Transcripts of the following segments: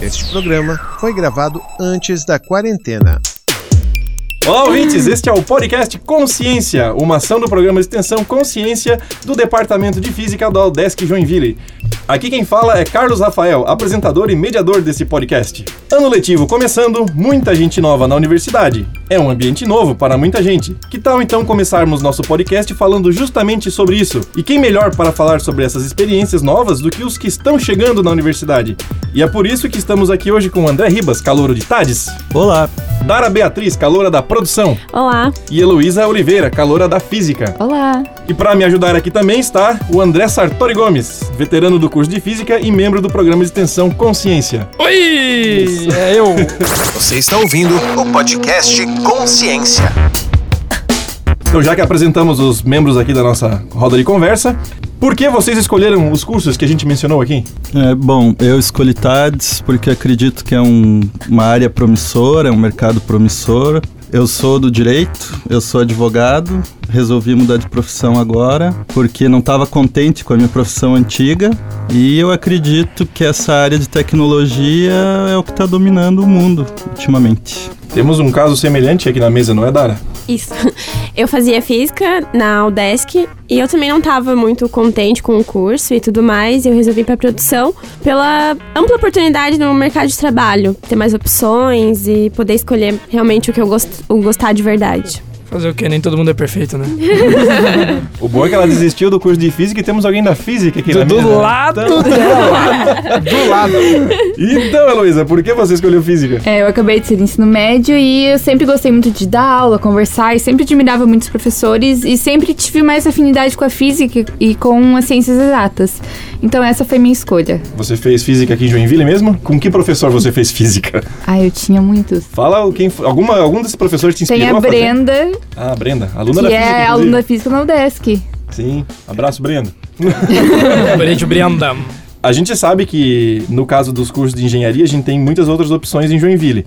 Este programa foi gravado antes da quarentena. Olá, ouvintes! Este é o podcast Consciência, uma ação do programa de extensão Consciência do Departamento de Física do Aldesc Joinville. Aqui quem fala é Carlos Rafael, apresentador e mediador desse podcast. Ano letivo começando, muita gente nova na universidade. É um ambiente novo para muita gente. Que tal então começarmos nosso podcast falando justamente sobre isso? E quem melhor para falar sobre essas experiências novas do que os que estão chegando na universidade? E é por isso que estamos aqui hoje com André Ribas, calouro de Tades. Olá. Dara Beatriz, caloura da produção. Olá. E Heloísa Oliveira, caloura da física. Olá. E para me ajudar aqui também está o André Sartori Gomes, veterano do curso de física e membro do programa de extensão Consciência. Oi! É eu. Você está ouvindo o podcast Consciência. Então, já que apresentamos os membros aqui da nossa roda de conversa, por que vocês escolheram os cursos que a gente mencionou aqui? É, bom, eu escolhi TADS porque acredito que é um- uma área promissora, é um mercado promissor. Eu sou do direito, eu sou advogado, resolvi mudar de profissão agora porque não estava contente com a minha profissão antiga e eu acredito que essa área de tecnologia é o que está dominando o mundo ultimamente. Temos um caso semelhante aqui na mesa, não é, Dara? Isso. Eu fazia física na UDESC e eu também não estava muito contente com o curso e tudo mais. E eu resolvi ir para produção pela ampla oportunidade no mercado de trabalho, ter mais opções e poder escolher realmente o que eu gost, gostar de verdade. Fazer o quê? Nem todo mundo é perfeito, né? O bom é que ela desistiu do curso de física e temos alguém da física aqui Do, na do mesa. lado Então, dela. Do lado. então, Heloísa, por que você escolheu física? É, eu acabei de ser ensino médio e eu sempre gostei muito de dar aula, conversar e sempre admirava muitos professores e sempre tive mais afinidade com a física e com as ciências exatas. Então essa foi minha escolha. Você fez física aqui em Joinville mesmo? Com que professor você fez física? Ah, eu tinha muitos. Fala quem foi- alguma algum desses professores te inspirou Tem a fazer? Brenda, Ah, Brenda, aluna da que física. é aluna da física na UDESC. Sim, abraço, Brenda. Beijo, Brenda. A gente sabe que no caso dos cursos de engenharia a gente tem muitas outras opções em Joinville.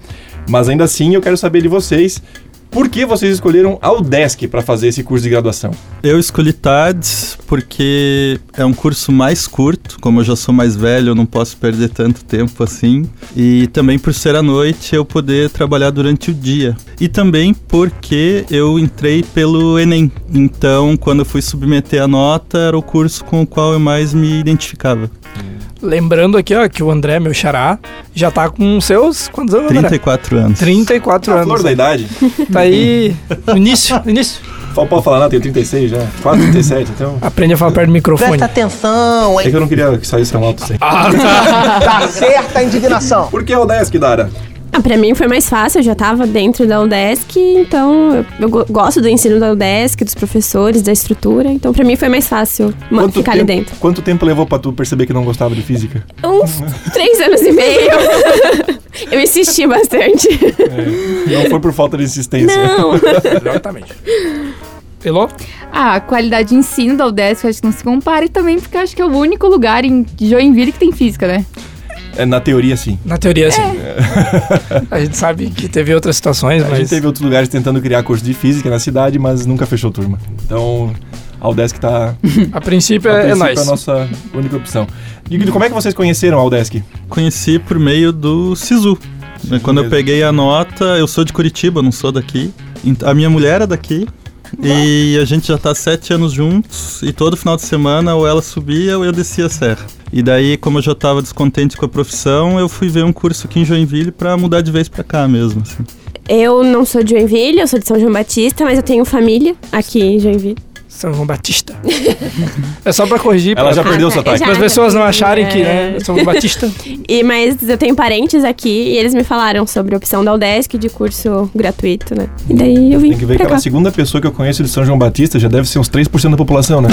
Mas ainda assim eu quero saber de vocês por que vocês escolheram a UDESC para fazer esse curso de graduação. Eu escolhi TADS porque é um curso mais curto, como eu já sou mais velho, eu não posso perder tanto tempo assim. E também por ser à noite, eu poder trabalhar durante o dia. E também porque eu entrei pelo Enem. Então, quando eu fui submeter a nota, era o curso com o qual eu mais me identificava. Lembrando aqui, ó, que o André, meu xará, já tá com seus. Quantos anos, André? 34 anos. 34 A anos. flor da idade. Tá aí no início, no início. Pode falar, não, tenho 36 já. Quase 37, então. Aprende a falar perto do microfone. Presta atenção, É hein? que eu não queria que saísse tão alto assim. Ah, tá. Tá certa a indignação. Por que a UDESC, Dara? Ah, pra mim foi mais fácil, eu já tava dentro da UDESC, então eu, eu go- gosto do ensino da UDESC, dos professores, da estrutura, então pra mim foi mais fácil ma- ficar ali tempo, dentro. Quanto tempo levou pra tu perceber que não gostava de física? Uns três anos e meio. eu insisti bastante. Não foi por falta de insistência. Não. Exatamente. Elô? Ah, a qualidade de ensino da UDESC eu acho que não se compara e também porque acho que é o único lugar em Joinville que tem física, né? É, na teoria, sim. Na teoria, sim. A gente sabe que teve outras situações, A mas. gente teve outros lugares tentando criar curso de física na cidade, mas nunca fechou turma. Então, a UDESC tá A princípio a é, é princípio, nóis. a nossa única opção. E como é que vocês conheceram a UDESC? Conheci por meio do Sisu. Quando eu mesmo. peguei a nota, eu sou de Curitiba, não sou daqui. A minha mulher é daqui. E a gente já tá sete anos juntos. E todo final de semana, ou ela subia ou eu descia a serra. E daí, como eu já tava descontente com a profissão, eu fui ver um curso aqui em Joinville pra mudar de vez pra cá mesmo. assim. Eu não sou de Joinville, eu sou de São João Batista, mas eu tenho família aqui em Joinville. São João Batista. é só pra corrigir. Ela pra, já perdeu o tá, sotaque. já. Para as pessoas não acharem que, É. né? São João Batista. E, mas eu tenho parentes aqui e eles me falaram sobre a opção da UDESC de curso gratuito, né? E daí eu vim Tem que ver que aquela cá. segunda pessoa que eu conheço de São João Batista já deve ser uns 3% da população, né?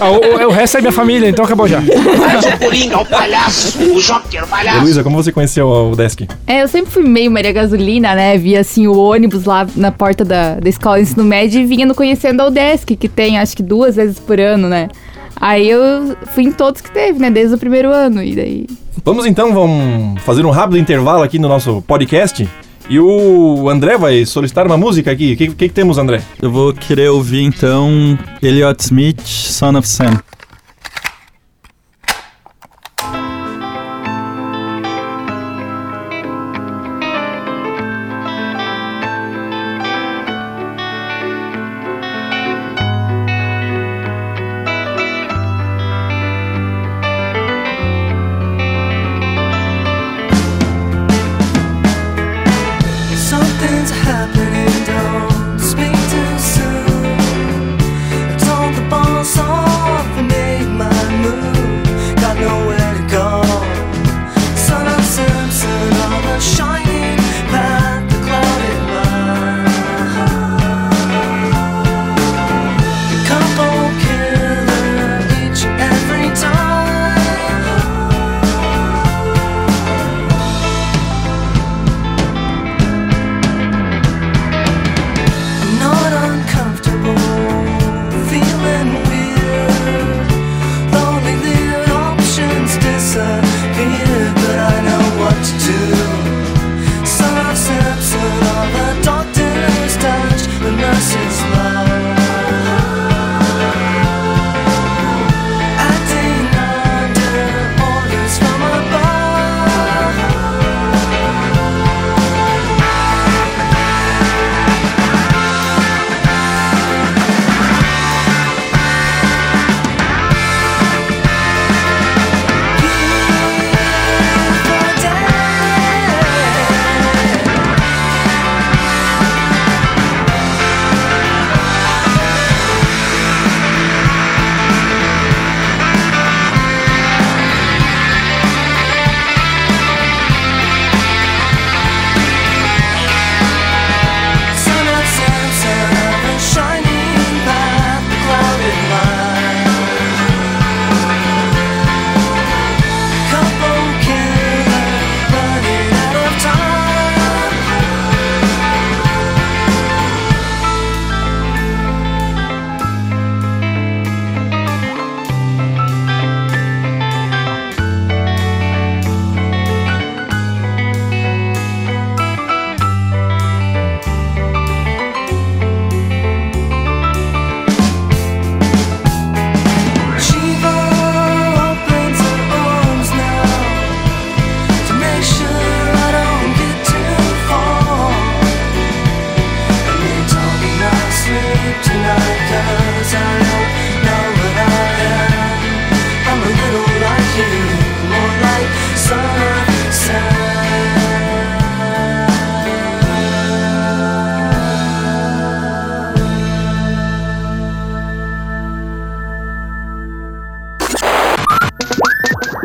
Ah, o, o resto é minha família, então acabou já. Mas o Coringa, o palhaço, o Joker, o palhaço. Luísa, como você conheceu a UDESC? É, eu sempre fui meio Maria Gasolina, né? Via assim o ônibus lá na porta da, da escola de ensino médio e vinha no Conhecendo UDESC, que tem acho que duas vezes por ano, né? Aí eu fui em todos que teve, né? Desde o primeiro ano. E daí. Vamos então, vamos fazer um rápido intervalo aqui no nosso podcast. E o André vai solicitar uma música aqui. O que, que, que temos, André? Eu vou querer ouvir então Elliot Smith, Son of Sam.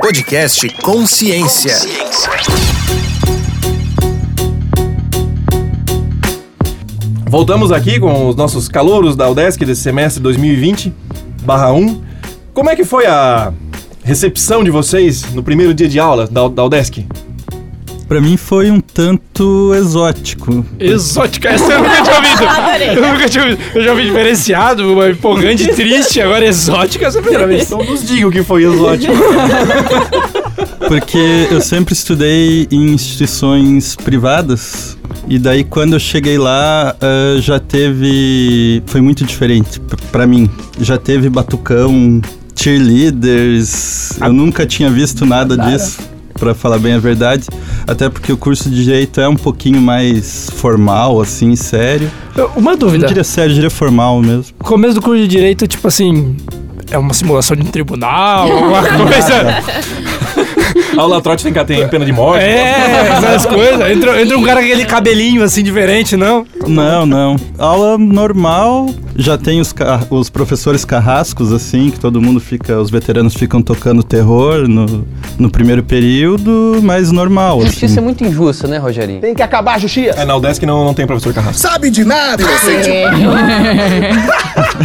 Podcast Consciência. Voltamos aqui com os nossos calouros da UDESC desse semestre 2020, barra 1. Como é que foi a recepção de vocês no primeiro dia de aula da, da UDESC? Pra mim foi um tanto exótico. Exótica, essa eu nunca tinha ouvido. Eu nunca tinha ouvido. Eu já ouvi diferenciado, uma empolgante, triste, agora exótica, essa é a primeira vez. Então nos diga o que foi exótico. Porque eu sempre estudei em instituições privadas. E daí quando eu cheguei lá, ah, já teve. Foi muito diferente p- pra mim. Já teve batucão, cheerleaders. Eu nunca tinha visto nada disso, pra falar bem a verdade. Até porque o curso de direito é um pouquinho mais formal, assim, sério. Uma Não dúvida. diria sério, diria formal mesmo. O começo do curso de direito, tipo assim, é uma simulação de um tribunal, alguma coisa. Aula trote tem, tem pena de morte. É, essas coisas. Entra, entra um cara com aquele cabelinho assim diferente, não? Não, não. Aula normal, já tem os, os professores carrascos, assim, que todo mundo fica, os veteranos ficam tocando terror no, no primeiro período, mas normal, A assim. justiça é muito injusta, né, Rogerinho? Tem que acabar a justiça. É, na UDESC não, não tem professor Carrasco. Sabe de nada, inocente. É,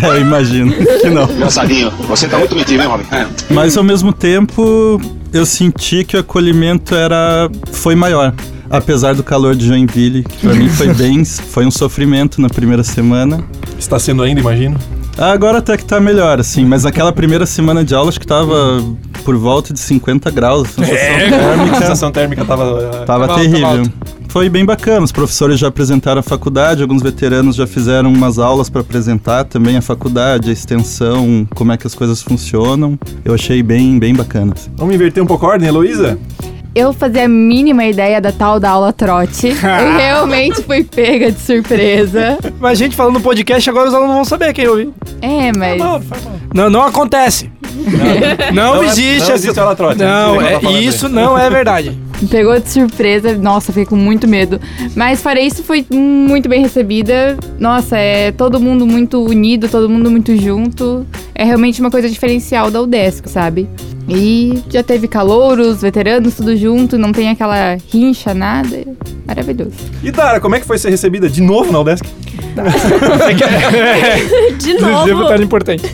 eu imagino que não. Engraçadinho. Você tá muito metido, hein, Robin? É. Mas ao mesmo tempo, eu senti que o acolhimento era foi maior. Apesar do calor de Joinville, que pra mim foi bem, foi um sofrimento na primeira semana. Está sendo ainda, imagino. Agora até que tá melhor, assim, mas aquela primeira semana de aula acho que tava por volta de 50 graus, a sensação A térmica sensação térmica tava. tava alto, terrível. alto. Foi bem bacana, os professores já apresentaram a faculdade, alguns veteranos já fizeram umas aulas para apresentar também a faculdade, a extensão, como é que as coisas funcionam. Eu achei bem, bem bacana. assim. Vamos inverter um pouco a ordem, Heloísa? Eu fazia a mínima ideia da tal da aula trote. Eu realmente fui pega de surpresa. Mas a gente falando no podcast, agora os alunos vão saber quem ouviu. É, mas. Não, não acontece. Não, Não é- existe não essa- existe aula trote, Não, não é, ela tá isso não é verdade. Me pegou de surpresa. Nossa, fiquei com muito medo. Mas fora isso, foi muito bem recebida. Nossa, é todo mundo muito unido, todo mundo muito junto. É realmente uma coisa diferencial da UDESC, sabe? E já teve calouros, veteranos, tudo junto, não tem aquela rincha, nada. Maravilhoso. E Dara, como é que foi ser recebida de novo na UDESC? De Devo novo. estar importante.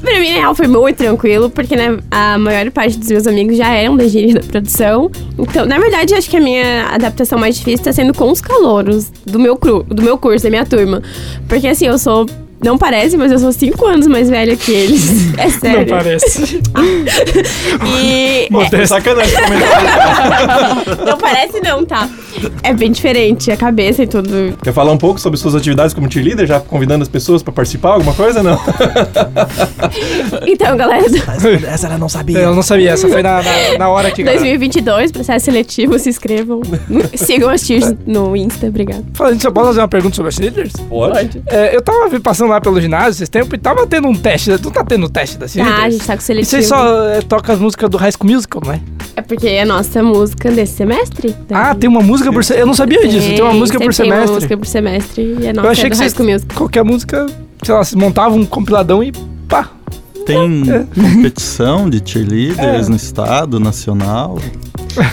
Pra mim, na real, foi muito tranquilo, porque né, a maior parte dos meus amigos já eram da gíria da produção. Então, na verdade, acho que a minha adaptação mais difícil tá sendo com os calouros do meu, cru, do meu curso, da minha turma. Porque assim, eu sou. Não parece, mas eu sou cinco anos mais velha que eles. É sério. Não parece. E. É sacanagem. Não parece, não, tá? É bem diferente, a cabeça e tudo. Quer falar um pouco sobre suas atividades como cheerleader, já convidando as pessoas pra participar, alguma coisa? Não. Então, galera, Essa ela não sabia. Eu não sabia, essa foi na, na, na hora que. 2022, processo seletivo, se inscrevam. Sigam as tiers no Insta, obrigada. Falando disso, eu posso fazer uma pergunta sobre as cheerleaders? Pode. É, eu tava passando lá pelo ginásio esses tempos e tava tendo um teste. Tu tá tendo teste da Ah, a cheerleaders? gente tá com E seletivo. vocês só é, tocam as músicas do High School Musical, não é? É porque é a nossa música desse semestre. Ah, tem uma música por semestre. Eu não sabia disso, tem uma música por sempre Tem uma semestre. música por semestre e a nossa Eu achei é do que vocês. Qualquer música, sei lá, vocês montavam um compiladão e pá. Tem competição de cheerleaders É. no estado, nacional.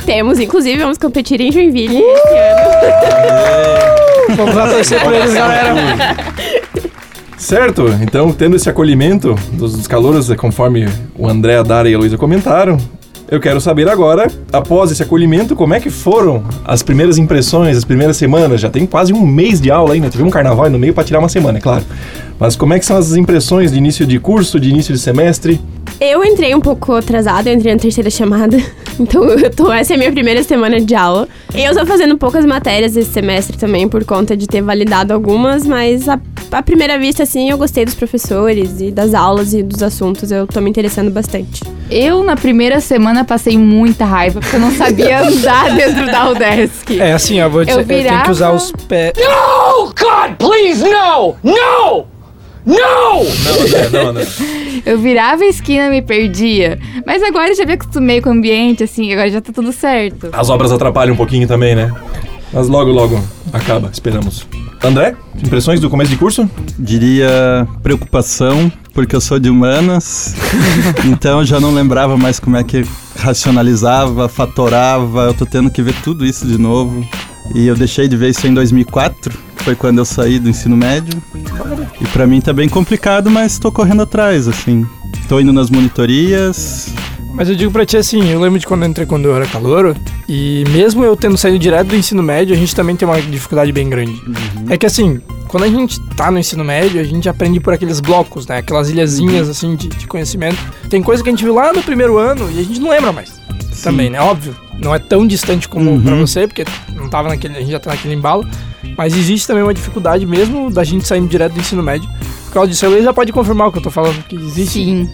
Temos, inclusive, vamos competir em Joinville Uh! esse ano. Vamos lá torcer por eles, galera. Certo, então tendo esse acolhimento dos, dos calouros, conforme o André, a Dara e a Luísa comentaram, eu quero saber agora, após esse acolhimento, como é que foram as primeiras impressões, as primeiras semanas? Já tem quase um mês de aula ainda, teve um carnaval aí no meio para tirar uma semana, é claro. Mas como é que são as impressões de início de curso, de início de semestre? Eu entrei um pouco atrasada, eu entrei na terceira chamada. Então, eu tô, essa é a minha primeira semana de aula. E eu tô fazendo poucas matérias esse semestre também, por conta de ter validado algumas, mas a, à primeira vista, assim, eu gostei dos professores e das aulas e dos assuntos. Eu tô me interessando bastante. Eu, na primeira semana, passei muita raiva, porque eu não sabia andar dentro da UDESC. É assim, ó, vou dizer, Eu eu tenho que virava- usar os pés. Oh, God, please, no! No! No! Não, André, não, André. Eu virava a esquina e me perdia. Mas agora eu já me acostumei com o ambiente, assim, agora já tá tudo certo. As obras atrapalham um pouquinho também, né? Mas logo, logo acaba, esperamos. André, impressões do começo de curso? Diria preocupação, porque eu sou de humanas, então eu já não lembrava mais como é que racionalizava, fatorava, eu tô tendo que ver tudo isso de novo. E eu deixei de ver isso em 2004, foi quando eu saí do ensino médio. E pra mim tá bem complicado, mas tô correndo atrás, assim. Tô indo nas monitorias, Mas eu digo pra ti assim, eu lembro de quando eu entrei quando eu era calouro, e mesmo eu tendo saído direto do ensino médio, a gente também tem uma dificuldade bem grande. É que assim, quando a gente tá no ensino médio, a gente aprende por aqueles blocos, né? Aquelas ilhazinhas assim de, de conhecimento. Tem coisa que a gente viu lá no primeiro ano e a gente não lembra mais. Também, né? Óbvio. Não é tão distante como Uhum. pra você, porque não tava naquele. A gente já tá naquele embalo. Mas existe também uma dificuldade mesmo da gente saindo direto do ensino médio. Por causa disso, ele já pode confirmar o que eu tô falando, que existe, Sim.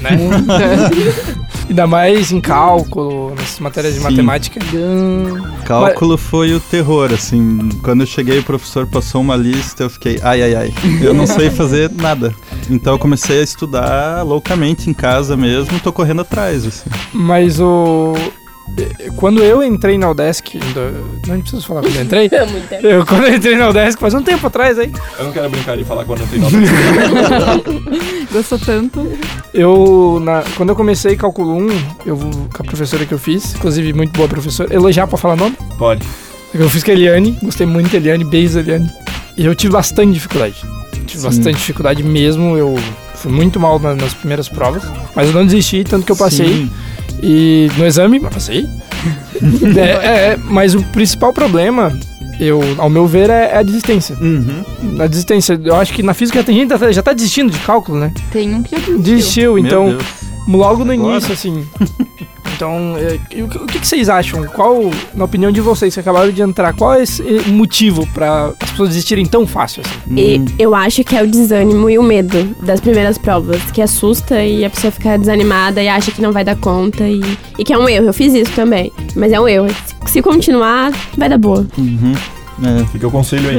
Né? Ainda mais em cálculo, nessas matérias de Sim. matemática. Cálculo foi o terror, assim. Quando eu cheguei, o professor passou uma lista, eu fiquei, ai, ai, ai. Eu não sei fazer nada. Então eu comecei a estudar loucamente em casa mesmo, tô correndo atrás, assim. Mas o. Quando eu entrei na Udesc, ainda- não preciso falar quando eu entrei. Muito tempo. Eu, quando eu entrei na Udesc, faz um tempo atrás aí, Eu não quero brincar de falar quando eu tenho nota. Gostou tanto. eu, na- quando eu comecei cálculo 1, eu, com a professora que eu fiz, inclusive muito boa professora, elogiar pra falar nome, Pode. eu fiz com a Eliane, gostei muito da Eliane, beijo Eliane, e eu tive bastante dificuldade, tive Sim. bastante dificuldade mesmo, eu fui muito mal na- nas primeiras provas, mas eu não desisti, tanto que eu passei, Sim. E no exame, passei. é, é, é, mas o principal problema, eu, ao meu ver, é, é a desistência. Uhum. A desistência, eu acho que na física tem gente que já tá desistindo de cálculo, né? Tem um que já desistiu. Desistiu, então, logo no Agora? início, assim. Então, é, e o, que- vocês acham? Qual, na opinião de vocês que acabaram de entrar, qual é esse eh, motivo pra as pessoas desistirem tão fácil assim? E eu acho que é o desânimo e o medo das primeiras provas, que assusta e a pessoa fica desanimada e acha que não vai dar conta e, e que é um erro. Eu fiz isso também, mas é um erro. Se, continuar, vai dar boa. Uhum. É. Fica o conselho aí.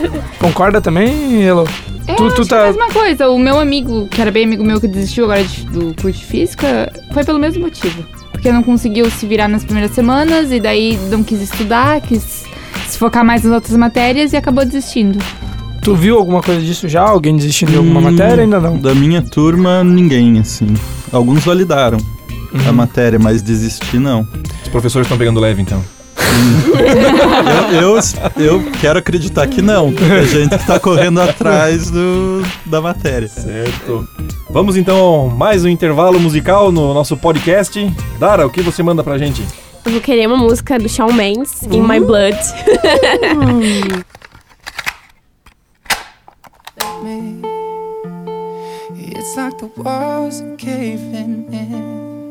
Concorda também, Elo? É, Tu- acho tu que tá- é a mesma coisa. O meu amigo, que era bem amigo meu que desistiu agora de- do curso de física, foi pelo mesmo motivo. Porque não conseguiu se virar nas primeiras semanas e daí não quis estudar, quis se focar mais nas outras matérias e acabou desistindo. Tu viu alguma coisa disso já? Alguém desistindo de alguma Hum, matéria? Ainda não. Da minha turma, ninguém, assim. Alguns validaram Uhum. a matéria, mas desistir não. Os professores estão pegando leve, então. Eu, eu, eu quero acreditar que não. porque A gente que tá correndo atrás do, da matéria. Certo. Vamos então a mais um intervalo musical no nosso podcast. Dara, o que você manda pra gente? Eu vou querer uma música do Shawn Mendes, In My Blood. It's like the walls are caving in.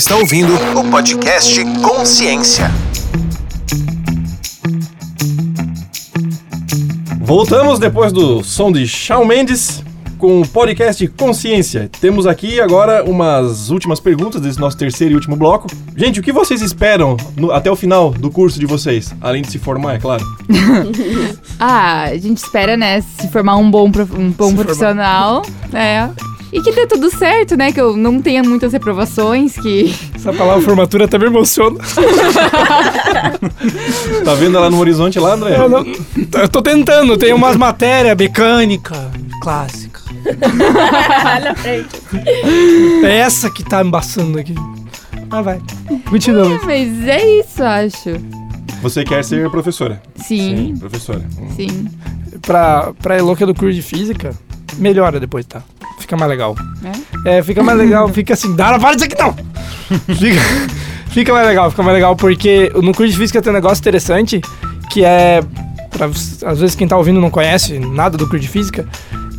está ouvindo o podcast Consciência. Voltamos depois do som de Shawn Mendes com o podcast Consciência. Temos aqui agora umas últimas perguntas desse nosso terceiro e último bloco. Gente, o que vocês esperam no- até o final do curso de vocês? Além de se formar, é claro. Ah, a gente espera, né, se formar um bom, um bom profissional. É. E que dê tudo certo, né? Que eu não tenha muitas reprovações, que. Essa palavra formatura até me emociona. Tá vendo ela no horizonte lá, André? Eu, não- eu tô tentando, tem umas matérias, mecânica, clássica. É essa que tá embaçando aqui. Ah, vai. Continua. Luiz. Mas é isso, acho. Você quer ser professora? Sim, professora. sim. Pra, pra Eloquia do curso de física, melhora depois, tá? Fica mais legal. É, fica mais legal, fica assim, Dara, para disso aqui não! Fica, fica mais legal, fica mais legal, porque no curso de física tem um negócio interessante, que é, pra, às vezes quem tá ouvindo não conhece nada do curso de física,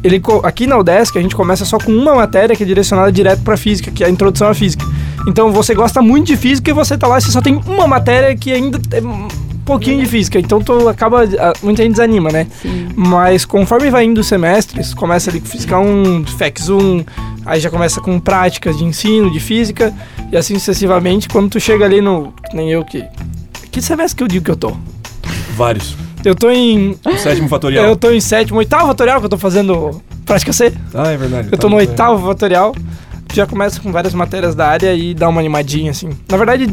ele, aqui na UDESC a gente começa só com uma matéria que é direcionada direto pra física, que é a introdução à física. Então você gosta muito de física e você tá lá e você só tem uma matéria que ainda é pouquinho de física. Então tu acaba. Muita gente desanima, né? Mas conforme vai indo os semestres, começa ali com Física 1, FEX 1, aí já começa com práticas de ensino, de física, e assim sucessivamente, quando tu chega ali no. Nem eu que. Que semestre que eu digo que eu tô? Vários. Eu tô em. O sétimo fatorial. Eu tô em sétimo, oitavo fatorial que eu tô fazendo prática C. Ah, é verdade. Eu tô no oitavo fatorial. Já começa com várias matérias da área e dá uma animadinha, assim. Na verdade,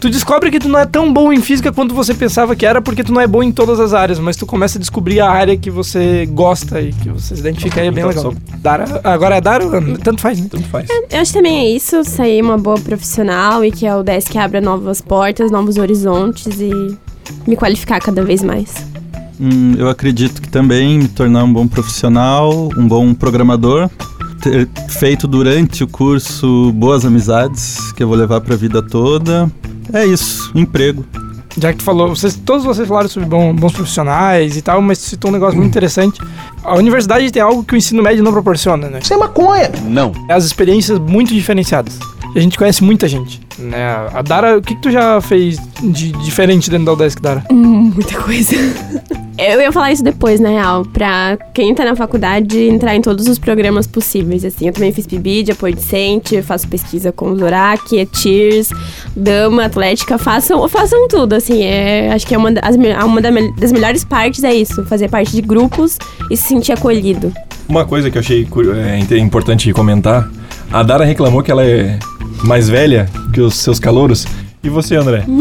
tu descobre que tu não é tão bom em física quanto você pensava que era, porque tu não é bom em todas as áreas, mas tu começa a descobrir a área que você gosta e que você se identifica aí, é bem Então, legal. Dara, agora é Dara, tanto faz, né? Tanto faz. Eu acho que também é isso, sair uma boa profissional e que a UDESC que abra novas portas, novos horizontes e me qualificar cada vez mais. Hum, eu acredito que também me tornar um bom profissional, um bom programador, ter feito durante o curso boas amizades que eu vou levar para a vida toda. É isso, emprego. Já que tu falou, vocês, todos vocês falaram sobre bom- bons profissionais e tal, mas tu citou um negócio muito interessante. A universidade tem algo que o ensino médio não proporciona, né? Isso é maconha. Não. As experiências muito diferenciadas. E a gente conhece muita gente. Né? A Dara, o que, que tu já fez de diferente dentro da UDESC, Dara? Muita coisa. Eu ia falar isso depois, na real, pra quem tá na faculdade entrar em todos os programas possíveis, assim. Eu também fiz PIBID, apoio docente, faço pesquisa com o Zorak, ETIRS, Dama, Atlética, façam, façam tudo, assim. É, acho que é uma, das, me- uma das melhores partes é isso, fazer parte de grupos e se sentir acolhido. Uma coisa que eu achei é, importante comentar: a Dara reclamou que ela é mais velha que os seus calouros. E você, André?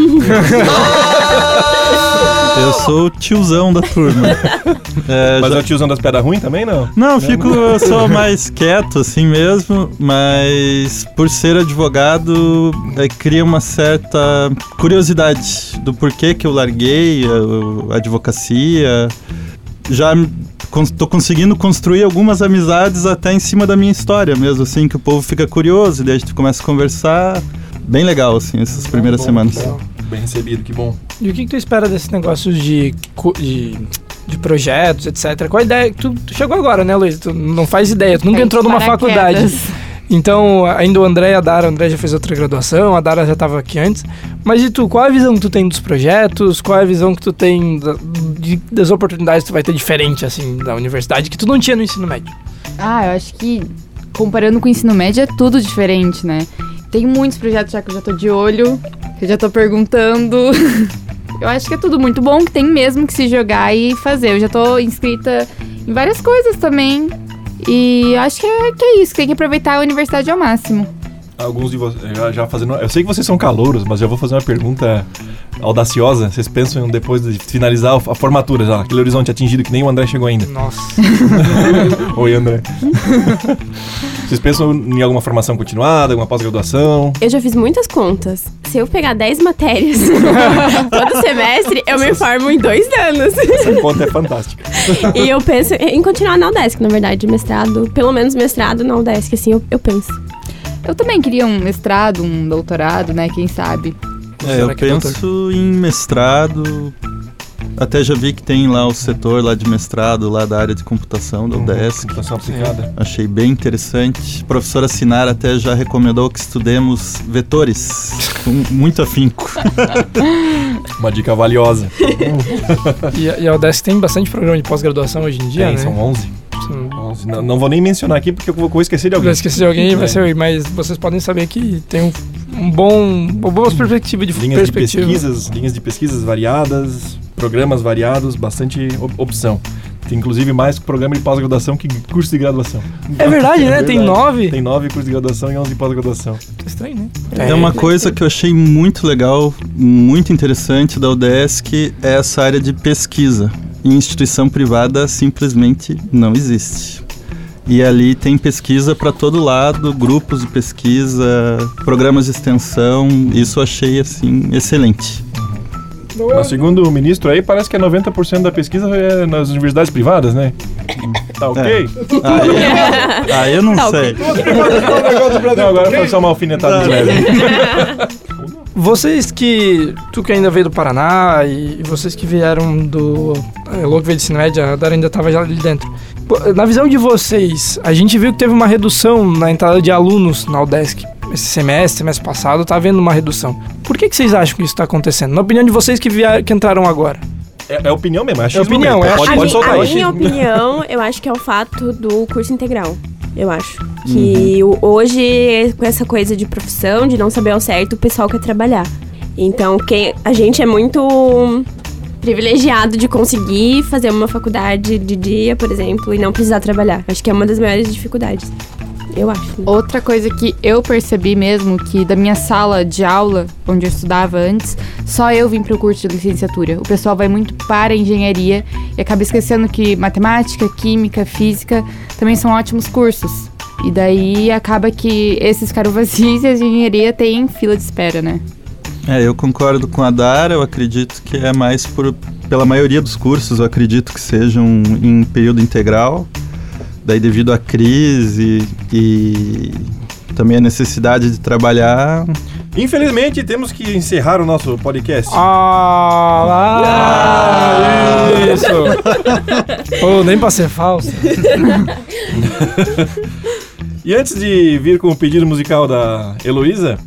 Eu sou o tiozão da turma. É, Mas já- é o tiozão das pedras ruins também, não? Não, fico eu sou mais quieto assim mesmo, mas por ser advogado é, cria uma certa curiosidade do porquê que eu larguei a, a advocacia. Já estou conseguindo construir algumas amizades até em cima da minha história mesmo, assim, que o povo fica curioso e daí a gente começa a conversar. Bem legal, assim, essas primeiras Bom, semanas. bom. Bem recebido, que bom. E o que, que tu espera desses negócios de, de, de projetos, etc? Qual a ideia? Tu, tu chegou agora, né, Luiz? Tu não faz ideia, tu nunca Caiu entrou de numa faculdade. Então, ainda o André e a Dara, o André já fez outra graduação, a Dara já estava aqui antes. Mas e tu, qual a visão que tu tem dos projetos? Qual a visão que tu tem da- de- das oportunidades que tu vai ter diferente, assim, da universidade, que tu não tinha no ensino médio? Ah, eu acho que comparando com o ensino médio é tudo diferente, né? Tem muitos projetos já que eu já tô de olho, que eu já tô perguntando. eu acho que é tudo muito bom, que tem mesmo que se jogar e fazer. Eu já tô inscrita em várias coisas também. E acho que é, que é isso, tem que aproveitar a universidade ao máximo. Alguns de vocês, já, já fazendo. Eu sei que vocês são calouros, mas já vou fazer uma pergunta audaciosa. Vocês pensam depois de finalizar a formatura já, aquele horizonte atingido que nem o André chegou ainda. Nossa. Oi, André. Vocês pensam em alguma formação continuada, alguma pós-graduação? Eu já fiz muitas contas. Se eu pegar 10 matérias todo semestre, eu me formo em dois anos. Essa conta é fantástica. e eu penso em continuar na UDESC, na verdade, mestrado, pelo menos mestrado na UDESC, assim, eu, eu penso. Eu também queria um mestrado, um doutorado, né? Quem sabe? É, eu é penso em mestrado. Até já vi que tem lá o setor lá de mestrado, lá da área de computação da UDESC. Computação aplicada. Achei bem interessante. A professora Sinar até já recomendou que estudemos vetores com muito afinco. Uma dica valiosa. E, a- e a UDESC tem bastante programa de pós-graduação hoje em dia, Tem, né? são 11. São- 11. Não, não vou nem mencionar aqui porque eu vou, esquecer de Eu alguém. esqueci de alguém, vai É. ser eu, mas vocês podem saber que tem um, um bom, uma boa perspectiva de Linhas de perspectiva. pesquisas, linhas de pesquisas variadas, programas variados, bastante op- opção. Tem inclusive mais programa de pós-graduação que curso de graduação. É verdade, né? É Tem verdade. nove. Tem nove cursos de graduação e 11 de pós-graduação. Estranho, né? É uma coisa que eu achei muito legal, muito interessante da UDESC, é essa área de pesquisa. Em instituição privada simplesmente não existe. E ali tem pesquisa para todo lado, grupos de pesquisa, programas de extensão, isso eu achei assim excelente. Mas segundo o ministro aí, parece que é 90% da pesquisa é nas universidades privadas, né? Tá ok? Aí, aí eu não Tá, sei. Não, agora foi só uma alfinetada de leve. Vocês que. Tu que ainda veio do Paraná e vocês que vieram do. É, louco veio de ensino médio, a Dara ainda tava já ali dentro. Na visão de vocês, a gente viu que teve uma redução na entrada de alunos na UDESC. Esse semestre, semestre passado, tá havendo uma redução. Por que, que vocês acham que isso tá acontecendo? Na opinião de vocês que, vieram, que entraram agora. É, é opinião mesmo, é achismo opinião, é Pode, a, pode mi- soltar a minha opinião, eu acho que é o fato do curso integral. Eu acho. Que o- hoje, com essa coisa de profissão, de não saber ao certo, o pessoal quer trabalhar. Então, quem, a gente é muito privilegiado de conseguir fazer uma faculdade de dia, por exemplo, e não precisar trabalhar. Acho que é uma das maiores dificuldades. Eu acho. né? Outra coisa que eu percebi mesmo, que da minha sala de aula, onde eu estudava antes, só eu vim pro curso de licenciatura. O pessoal vai muito para a engenharia e acaba esquecendo que matemática, química, física também são ótimos cursos. E daí acaba que esses ficaram vazios e a engenharia tem fila de espera, né? É, eu concordo com a Dara, eu acredito que é mais por, pela maioria dos cursos, eu acredito que sejam em período integral. Daí devido à crise e também a necessidade de trabalhar, Infelizmente, temos que encerrar o nosso podcast. Ah, lá, isso! Pô, nem pra ser falso. E antes de vir com o pedido musical da Heloísa,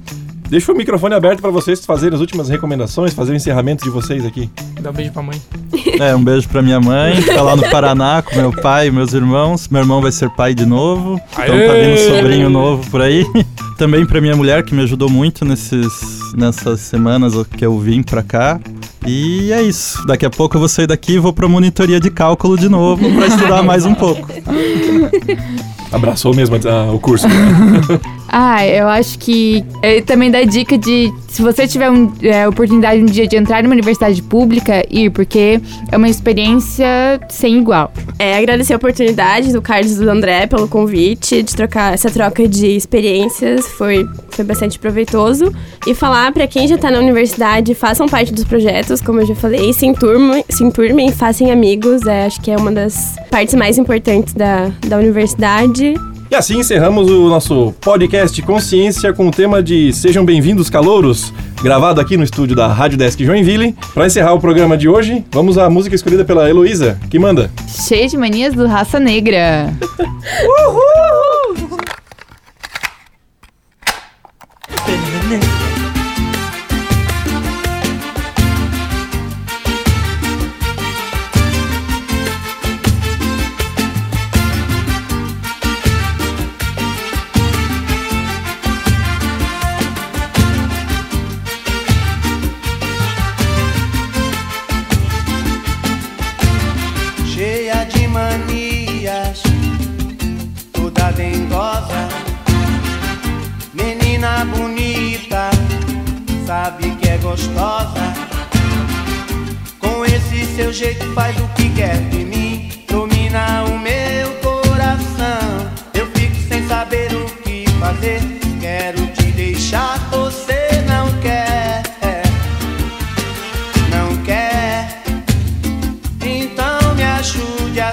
deixa o microfone aberto para vocês fazerem as últimas recomendações, fazer o encerramento de vocês aqui. Dá um beijo pra mãe. É, um beijo pra minha mãe, que tá lá no Paraná com meu pai e meus irmãos. Meu irmão vai ser pai de novo, então tá vindo Aê! sobrinho novo por aí. Também pra minha mulher, que me ajudou muito nesses, nessas semanas que eu vim pra cá. E é isso. Daqui a pouco eu vou sair daqui e vou pra monitoria de cálculo de novo pra estudar mais um pouco. Abraçou mesmo ah, o curso. Ah, eu acho que ele também dá dica de se você tiver um, é, oportunidade um dia de entrar numa universidade pública, ir, porque é uma experiência sem igual. É, agradecer a oportunidade do Carlos e do André pelo convite, de trocar essa troca de experiências, foi, foi bastante proveitoso. E falar pra quem já tá na universidade, façam parte dos projetos, como eu já falei, se enturmem, se enturmem façam amigos, é, acho que é uma das partes mais importantes da, da universidade. E assim encerramos o nosso podcast Consciência com o tema de Sejam Bem-vindos Calouros, gravado aqui no estúdio da Rádio Desk Joinville. Para encerrar o programa de hoje, vamos à música escolhida pela Heloísa, que manda. Cheio de manias do Raça Negra. cheia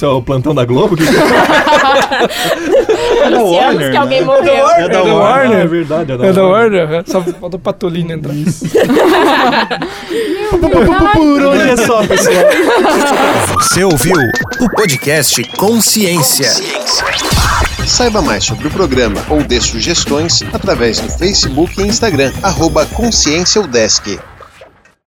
Isso é o plantão da Globo? Que... é da é Warner. que alguém morreu. É da é é Warner, é verdade. É da, é da Warner. Warner. Né? Só falta o Patolino entrar. Por hoje é só, pessoal. Você ouviu o podcast Consciência. Consciência. Saiba mais sobre o programa ou dê sugestões através do Facebook e Instagram, arroba Consciência Udesc.